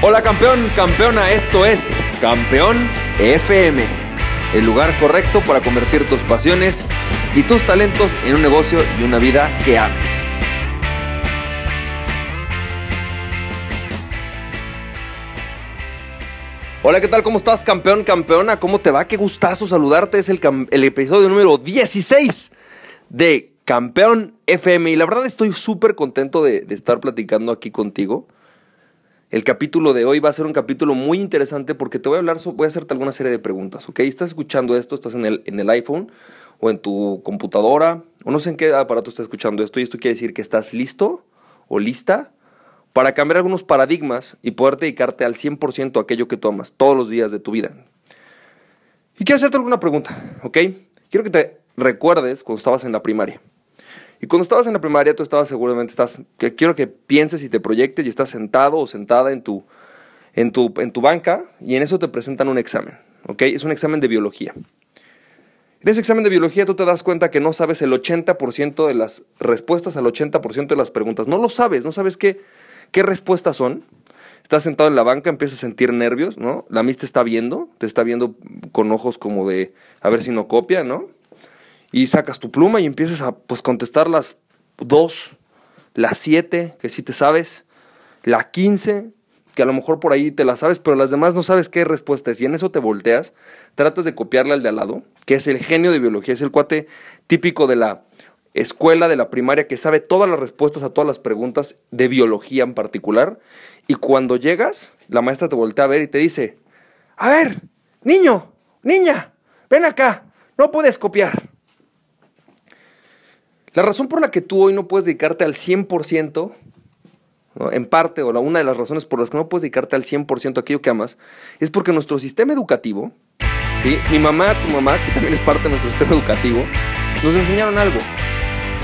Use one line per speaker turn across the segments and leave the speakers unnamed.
Hola campeón, campeona, esto es Campeón FM, el lugar correcto para convertir tus pasiones y tus talentos en un negocio y una vida que ames. Hola, ¿qué tal? ¿Cómo estás, campeón, campeona? ¿Cómo te va? Qué gustazo saludarte. Es el, episodio número 16 de Campeón FM. Y la verdad estoy súper contento de estar platicando aquí contigo. El capítulo de hoy va a ser un capítulo muy interesante porque te voy a hablar, hacerte alguna serie de preguntas, ¿ok? Estás escuchando esto, estás en el, en el iPhone o en tu computadora o no sé en qué aparato estás escuchando esto y esto quiere decir que estás listo o lista para cambiar algunos paradigmas y poder dedicarte al 100% a aquello que tú amas todos los días de tu vida. Y quiero hacerte alguna pregunta, ¿ok? Quiero que te recuerdes cuando estabas en la primaria. Y cuando estabas en la primaria, tú estabas seguramente, estás, quiero que pienses y te proyectes y estás sentado o sentada en tu, en tu, en tu banca y en eso te presentan un examen, ¿ok? Es un examen de biología. En ese examen de biología tú te das cuenta que no sabes el 80% de las respuestas al 80% de las preguntas. No lo sabes, no sabes qué, qué respuestas son. Estás sentado en la banca, empiezas a sentir nervios, ¿no? La mis te está viendo, te está viendo con ojos como de a ver si no copia, ¿no? Y sacas tu pluma y empiezas a pues, contestar las dos, las siete, que sí te sabes, la quince, que a lo mejor por ahí te la sabes, pero las demás no sabes qué respuesta es. Y en eso te volteas, tratas de copiarle al de al lado, que es el genio de biología, es el cuate típico de la escuela, de la primaria, que sabe todas las respuestas a todas las preguntas de biología en particular. Y cuando llegas, la maestra te voltea a ver y te dice, a ver, niño, niña, ven acá, no puedes copiar. La razón por la que tú hoy no puedes dedicarte al 100%, ¿no? en parte, o la, una de las razones por las que no puedes dedicarte al 100% a aquello que amas, es porque nuestro sistema educativo, ¿sí? mi mamá, tu mamá, que también es parte de nuestro sistema educativo, nos enseñaron algo.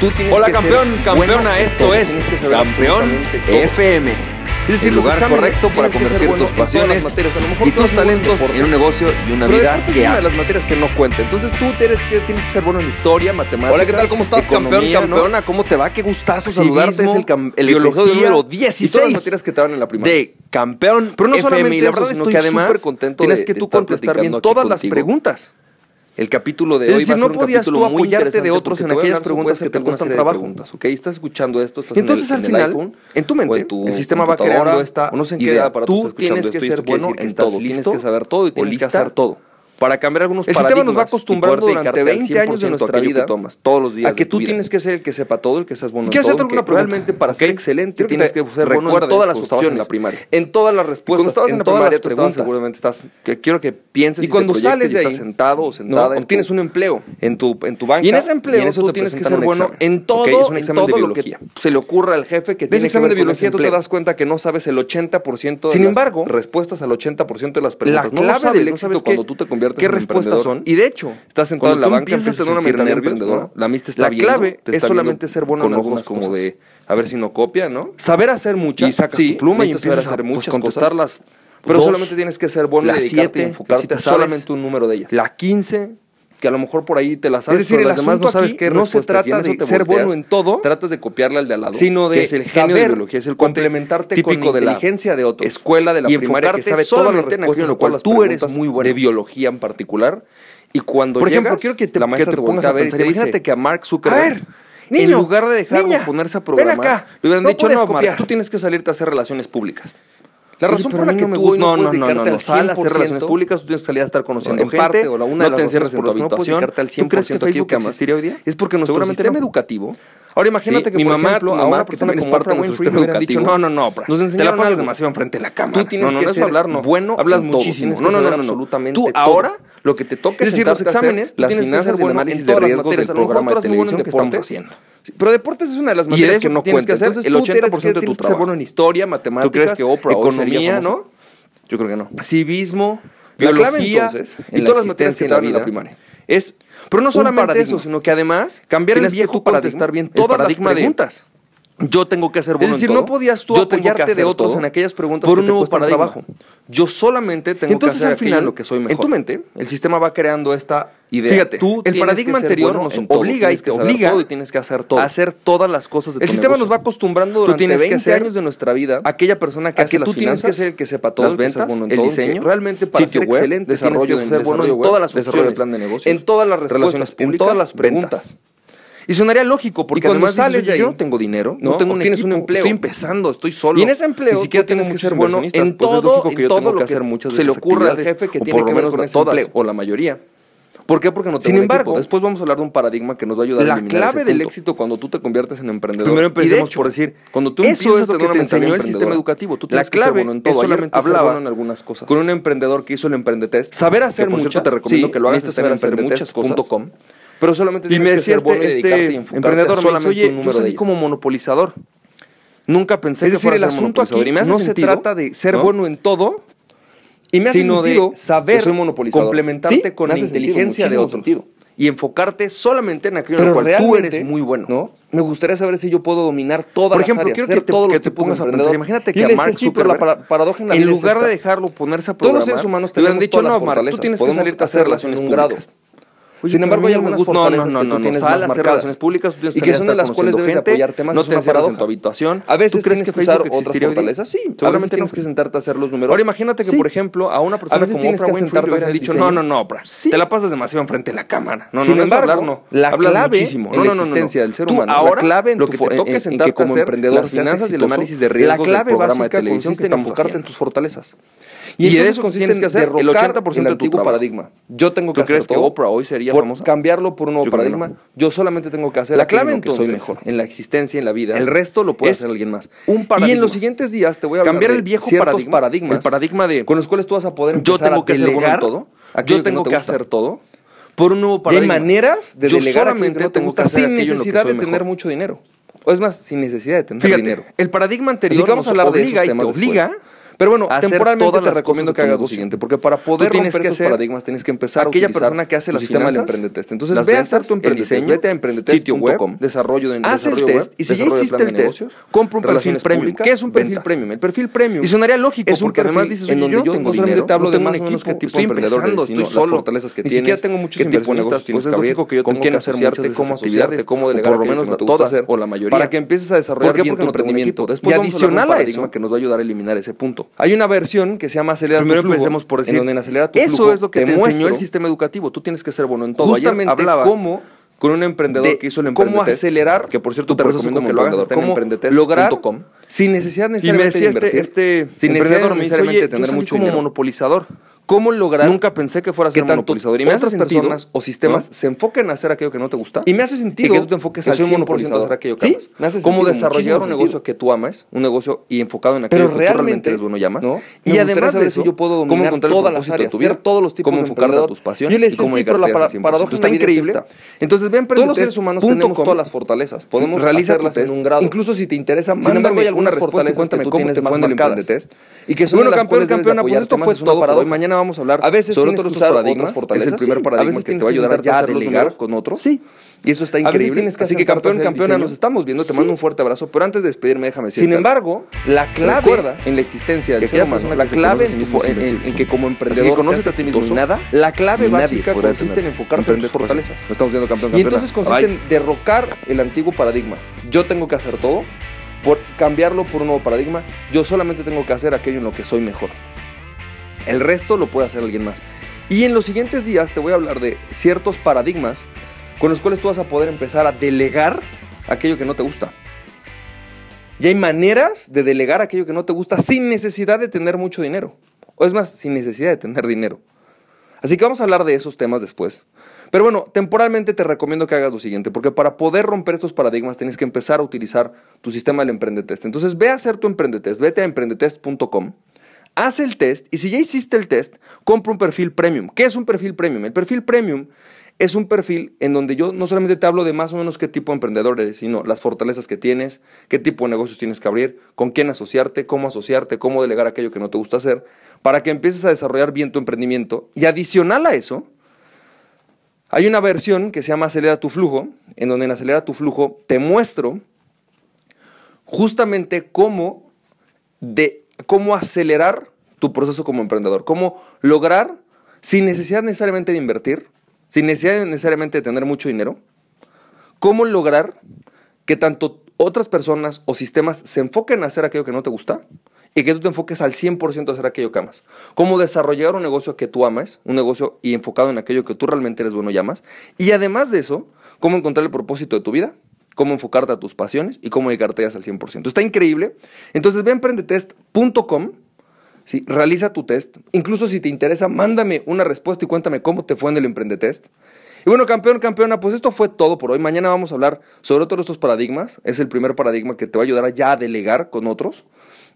Tú tienes
Hola,
que ser
campeón, campeona, esto es Campeón. FM.
Es decir,
El
los
lugar correcto para convertir
bueno
tus pasiones
materias.
Y tus talentos en un negocio y una
Pero
vida que
es una de las materias que no cuenta. Entonces tú tienes que, tienes que ser bueno en historia, matemáticas.
Hola, ¿qué tal? ¿Cómo estás, campeón,
economía, ¿no?
campeona?
¿Cómo te va? Qué gustazo
Civismo,
saludarte. Es el, cam- el
biología,
número
y todas las
16
materias que te dan en la primaria.
de campeón
Pero no
FM.
solamente
la
eso,
verdad
sino
estoy
que además
contento
tienes que tú
estar
contestar bien todas las preguntas.
El capítulo de
Es
hoy
decir,
va a
no
ser un
podías
capítulo
tú
muy
apoyarte de otros en aquellas preguntas que te cuestan trabajo.
preguntas, ¿ok? Estás escuchando esto, estás
Entonces,
en el,
al
en el
final,
iPhone,
en tu mente,
en tu
el sistema va creando esta
o no sé en qué
idea.
aparato
Tú
estás escuchando
tienes que
esto
ser bueno en todo, tienes que saber todo y tienes que hacer todo.
Para cambiar algunos
El sistema nos va
paradigmas
acostumbrando durante
dedicarte al
20 años de
100%
nuestra
aquello que
vida
tomas todos los días
a que tú
vida.
tienes que ser el que sepa todo, el que seas bueno en todo. que realmente para
¿ok?
ser excelente tienes que ser bueno en todas las
estabas en
opciones,
la primaria.
en todas las
Y
respuestas,
cuando estabas en, la
todas
primaria,
las
tú estabas
preguntas.
seguramente estás, que quiero que pienses
Y
y,
cuando sales de ahí,
estás sentado o
¿no?
sentada en
obtienes un empleo.
en tu, en tu banca.
Y en ese empleo
eso
tú tienes que ser bueno en todo, en todo lo que se le ocurra al jefe que tiene
examen de biología tú te das cuenta que no sabes el 80% de
Sin embargo,
respuestas al 80% de las
La
preguntas. No lo
clave del
no
éxito cuando tú te conviertes
qué
en
respuestas son.
Y de hecho,
Estás sentado en la banca,
empiezas a tener una mentalidad
nervios,
emprendedora,
¿no? La está
la
viendo,
clave es solamente ser bueno
con
en
ojos como
cosas.
de a ver si no copia, ¿no?
saber hacer muchas,
Y sacas
sí,
tu pluma y empiezas a
hacer
pues,
muchas
contestar
cosas.
las
pero
dos,
solamente tienes que ser bueno
las siete,
enfocarte
sí te
solamente un número de ellas.
La 15, que a lo mejor por ahí te la sabes,
Es decir,
pero
el
las demás no sabes qué
no se trata de ser
volteas,
bueno en todo,
tratas de copiarle al de al lado,
sino de
que es el genio de biología, es el
complementarte
típico
con
de la
inteligencia de otros.
escuela de la
Y
primaria que sabe todas las respuestas
en lo cual
las
tú eres muy bueno.
de biología en particular. Y cuando
Por ejemplo,
llegas,
quiero que te-
la
que
maestra
te
te
pongas a
a ver
pensar
te
y
dice,
dice,
que a Mark Zuckerberg,
a ver,
en lugar de dejarlo
niña,
ponerse a programar,
acá,
le hubieran
no
dicho, no, Mark,
copiar".
tú tienes que salirte a hacer relaciones públicas. La
Oye,
razón
pero
por la que
no
tú hoy no,
no,
puedes
no, no,
dedicarte
no,
al
sal a hacer
100%,
relaciones públicas, tú tienes que salir a estar conociendo
en
gente,
parte o la una de
no
las
te encierres
por
en tu
no puedes
habitación.
dedicarte al
¿Tú crees que
100%
Facebook
que
existiría hoy día?
Es porque nuestro sistema
no.
educativo
Ahora imagínate
Sí,
que
mi
por
mamá,
ejemplo,
tu
a
mamá,
una
que también es parte de nuestro sistema educativo,
no, no, no,
nos
te la pasas demasiado enfrente de la cámara.
Tú tienes
no, no,
que
no
ser
hablar, no.
bueno
hablas muchísimo. No, no, no, no, no.
absolutamente
Tú ahora lo que te toca
Es decir, los exámenes,
las finanzas y el análisis de riesgos del programa de televisión que estamos haciendo.
Sí, Pero deportes es una de las materias que no
tienes que hacer el
tú tienes
80% de tu trabajo.
bueno en historia, matemáticas,
¿Tú crees que Oprah
¿no?
Yo creo que no.
Civismo,
La
biología, y
en la
todas las materias que te
en la
la primaria. Es
Pero no solamente eso, sino que además
cambiar el yo tengo que hacer bueno.
Es decir, no podías tú
yo
apoyarte de otros en aquellas preguntas
por un nuevo
te
paradigma.
trabajo.
Yo solamente tengo que hacer
al final,
lo que soy mejor.
En tu mente, el sistema va creando esta idea.
Fíjate,
tú
el paradigma anterior
bueno
nos obliga y te obliga
todo y tienes que hacer todo.
Hacer todas las cosas de
El
tu
sistema
negocio.
nos va acostumbrando durante tú
tienes
20
que
años de nuestra vida.
Aquella persona que hace
que
las
tú finanzas, tienes que ser el que sepa todo,
las ventas,
bueno
el diseño,
realmente para ser
web,
excelente tienes que ser bueno en todas las opciones,
plan de negocio,
en todas las respuestas, en todas las preguntas. Y sonaría lógico, porque
cuando
además
sales
dices,
de ahí,
yo no tengo dinero,
no,
no
tengo un,
tienes
equipo, un
empleo.
Estoy empezando, estoy solo.
Y en ese empleo,
ni siquiera
tienes que ser bueno en
pues
todo,
que
en
yo
todo
tengo
lo
que, hacer muchas
se le ocurra al jefe que tiene que ver con ese empleo.
O la mayoría. ¿Por qué? Porque no tengo
Sin embargo,
equipo. después vamos a hablar de un paradigma que nos va a ayudar la a
La clave
ese
del
punto.
éxito cuando tú te conviertes en emprendedor.
Primero
empecemos de hecho,
por decir, cuando tú
eso es lo que te enseñó el sistema educativo, tú tienes
la
clave que ser bueno en todo.
Es solamente
hablaba
bueno en algunas cosas.
Con un emprendedor que hizo el emprendetest.
Saber hacer
que, por cierto, te recomiendo
sí,
que lo hagas en
emprendetes.com
pero solamente
y me decía este, este emprendedor, me dice, oye, yo salí como monopolizador. Nunca pensé
es decir, el asunto aquí
y me hace
no se trata de ser bueno en todo, sino de saber complementarte con la inteligencia de otros
sentido.
y enfocarte solamente en aquello en lo cual tú eres muy bueno. Me gustaría saber si yo puedo dominar todas
Por ejemplo, las
áreas,
quiero que, que te pongas a pensar. Imagínate que a Mark
la paradoja en, la
en lugar de dejarlo ponerse a programar,
todos los seres humanos
te hubieran dicho, no, Mark, tú tienes que salirte a hacer relaciones
un grado.
Oye,
Sin embargo, hay algunas
fortalezas no, no, no,
que tú
no,
tienes más marcadas.
relaciones públicas, tú
y
que
son de las cuales debes
gente,
apoyar
temas.
No
te encerras en tu habitación.
A veces
¿tú crees que,
que usar otras fortalezas. Sí,
seguramente
tienes que sentarte a hacer los números.
Ahora imagínate que, por ejemplo, a una persona a
veces
como
tienes
Oprah
que
Winfrey le dicho, no, no, no, Oprah, te la pasas demasiado enfrente de la cámara. No,
Sin embargo, la clave en la existencia del ser humano, la clave en
lo que te
toque
sentarte a hacer las finanzas y el análisis de riesgos del programa de televisión
consiste en enfocarte en tus fortalezas.
Y eso consiste en
el 80% del
antiguo paradigma.
Yo tengo que
¿Tú crees que Oprah hoy sería sería?
Cambiarlo por un nuevo paradigma. Yo solamente tengo que hacer
la clave
en que soy mejor. En la existencia, en la vida.
El resto lo puede hacer alguien más.
Un.
Y en los siguientes días te voy a
cambiar el viejo paradigma,
paradigmas.
El paradigma de
con los cuales tú vas a poder
yo tengo que
hacer
todo. Yo tengo que, hacer todo
por un nuevo paradigma.
De maneras de
yo
delegar
solamente
que no te gusta, sin necesidad de tener mucho dinero. O es más, sin necesidad de tener dinero.
El paradigma anterior
Así que nos a hablar
obliga y obliga.
Pero bueno, temporalmente
todas
te recomiendo que hagas lo siguiente, porque para poder
tienes
romper
que
paradigmas tienes que empezar
aquella persona que hace el
sistema
finanzas, del
emprendetest. Entonces, ve a hacer tu emprendetest, vete a emprendetest,
sitio web,
desarrollo de
haz el test y si ya hiciste el test, compra un perfil premium. ¿Qué es un perfil premium? El perfil premium.
Y sonaría lógico,
es un
porque además dices,
en donde
yo
tengo dinero,
te hablo de más
equipo,
qué tipo de emprendedores,
estoy solo,
fortalezas que tienes.
Ni siquiera tengo muchos inversionistas, pues es lógico que yo tengo que
asociarte, cómo asociarte, cómo delegar,
por lo menos todas o la mayoría.
Para que empieces a desarrollar bien tu emprendimiento.
Y adicional a eso
que nos va a ayudar a eliminar ese punto. Hay una versión que se llama acelera
Primero
tu
por decir,
en donde acelera tu
eso es lo que te, enseñó el sistema educativo. Tú tienes que ser bueno en todo.
Justamente
Ayer hablaba
cómo con un emprendedor que hizo el emprendetest.
Cómo acelerar,
que por cierto te recomiendo que lo hagas hasta
lograr
sin necesidad necesariamente de
este,
invertir,
este,
sin necesidad necesariamente
oye,
tener mucho
monopolizador
cómo lograr.
Nunca pensé que fuera a ser monopolizador. Y me hace
otras
sentido,
personas o sistemas
¿no?
se enfoquen en hacer aquello que no te gusta.
Y me hace sentido.
Y que tú te enfoques al 100%, a hacer aquello que
¿Sí?
amas.
Me hace
cómo desarrollar un
sentido.
negocio que tú amas, un negocio y enfocado en aquello Pero que realmente,
tú
eres bueno y amas.
¿no?
Y además de eso,
yo puedo dominar todas las áreas, ser
todos los tipos
cómo enfocarte a tus pasiones.
Yo
les
decía, sí, pero la para, paradoja
está increíble.
Entonces, ven,
todos los seres humanos tenemos todas las
fortalezas. Podemos realizarlas en un grado.
Incluso si te interesa, mándame alguna respuesta. Cuéntame cómo te fue en el test.
Y que son
bueno, campeón, campeona, pues esto fue todo
para
hoy. Mañana vamos a hablar
a veces
sobre otros
usar
paradigmas. Es el primer paradigma que te va a ayudar
a
ya
a
delegar con otro.
Sí. Y eso está increíble. Así que campeón, campeona, nos estamos viendo. Te mando un fuerte abrazo. Pero antes de despedirme, déjame decir.
Sin embargo,
la clave en la existencia del ser humano, la clave en, que como emprendedor
conoces a ti mismo nada, la clave básica consiste en enfocarte en tus fortalezas.
Estamos viendo campeón,
Y entonces consiste en derrocar el antiguo paradigma. Yo tengo que hacer todo por cambiarlo por un nuevo paradigma. Yo solamente tengo que hacer aquello en lo que soy mejor. El resto lo puede hacer alguien más. Y en los siguientes días te voy a hablar de ciertos paradigmas con los cuales tú vas a poder empezar a delegar aquello que no te gusta. Y hay maneras de delegar aquello que no te gusta sin necesidad de tener mucho dinero. O es más, sin necesidad de tener dinero. Así que vamos a hablar de esos temas después. Pero bueno, temporalmente te recomiendo que hagas lo siguiente, porque para poder romper estos paradigmas tienes que empezar a utilizar tu sistema del Emprendetest. Entonces ve a hacer tu Emprendetest, vete a emprendetest.com, haz el test y si ya hiciste el test, compra un perfil premium. ¿Qué es un perfil premium? El perfil premium es un perfil en donde yo no solamente te hablo de más o menos qué tipo de emprendedor eres, sino las fortalezas que tienes, qué tipo de negocios tienes que abrir, con quién asociarte, cómo asociarte, cómo delegar aquello que no te gusta hacer, para que empieces a desarrollar bien tu emprendimiento. Y adicional a eso, hay una versión que se llama Acelera tu flujo, en donde en Acelera tu flujo te muestro justamente cómo, de, cómo acelerar tu proceso como emprendedor, cómo lograr, sin necesidad necesariamente de invertir, sin necesidad necesariamente de tener mucho dinero, cómo lograr que tanto otras personas o sistemas se enfoquen a hacer aquello que no te gusta y que tú te enfoques al 100% a hacer aquello que amas. Cómo desarrollar un negocio que tú amas, un negocio y enfocado en aquello que tú realmente eres bueno y amas. Y además de eso, cómo encontrar el propósito de tu vida, cómo enfocarte a tus pasiones y cómo dedicarte al 100%. Está increíble. Entonces ve a emprendetest.com, realiza tu test. Incluso si te interesa, mándame una respuesta y cuéntame cómo te fue en el emprendetest. Y bueno, campeón, campeona, pues esto fue todo por hoy. Mañana vamos a hablar sobre todos estos paradigmas. Es el primer paradigma que te va a ayudar a ya a delegar con otros.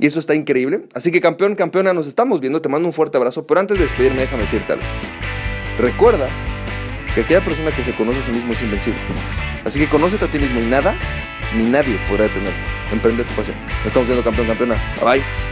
Y eso está increíble. Así que campeón, campeona, nos estamos viendo. Te mando un fuerte abrazo. Pero antes de despedirme, déjame decirte algo. Recuerda que aquella persona que se conoce a sí mismo es invencible. Así que conócete a ti mismo y nada ni nadie podrá detenerte. Emprende tu pasión. Nos estamos viendo campeón, campeona. Bye bye.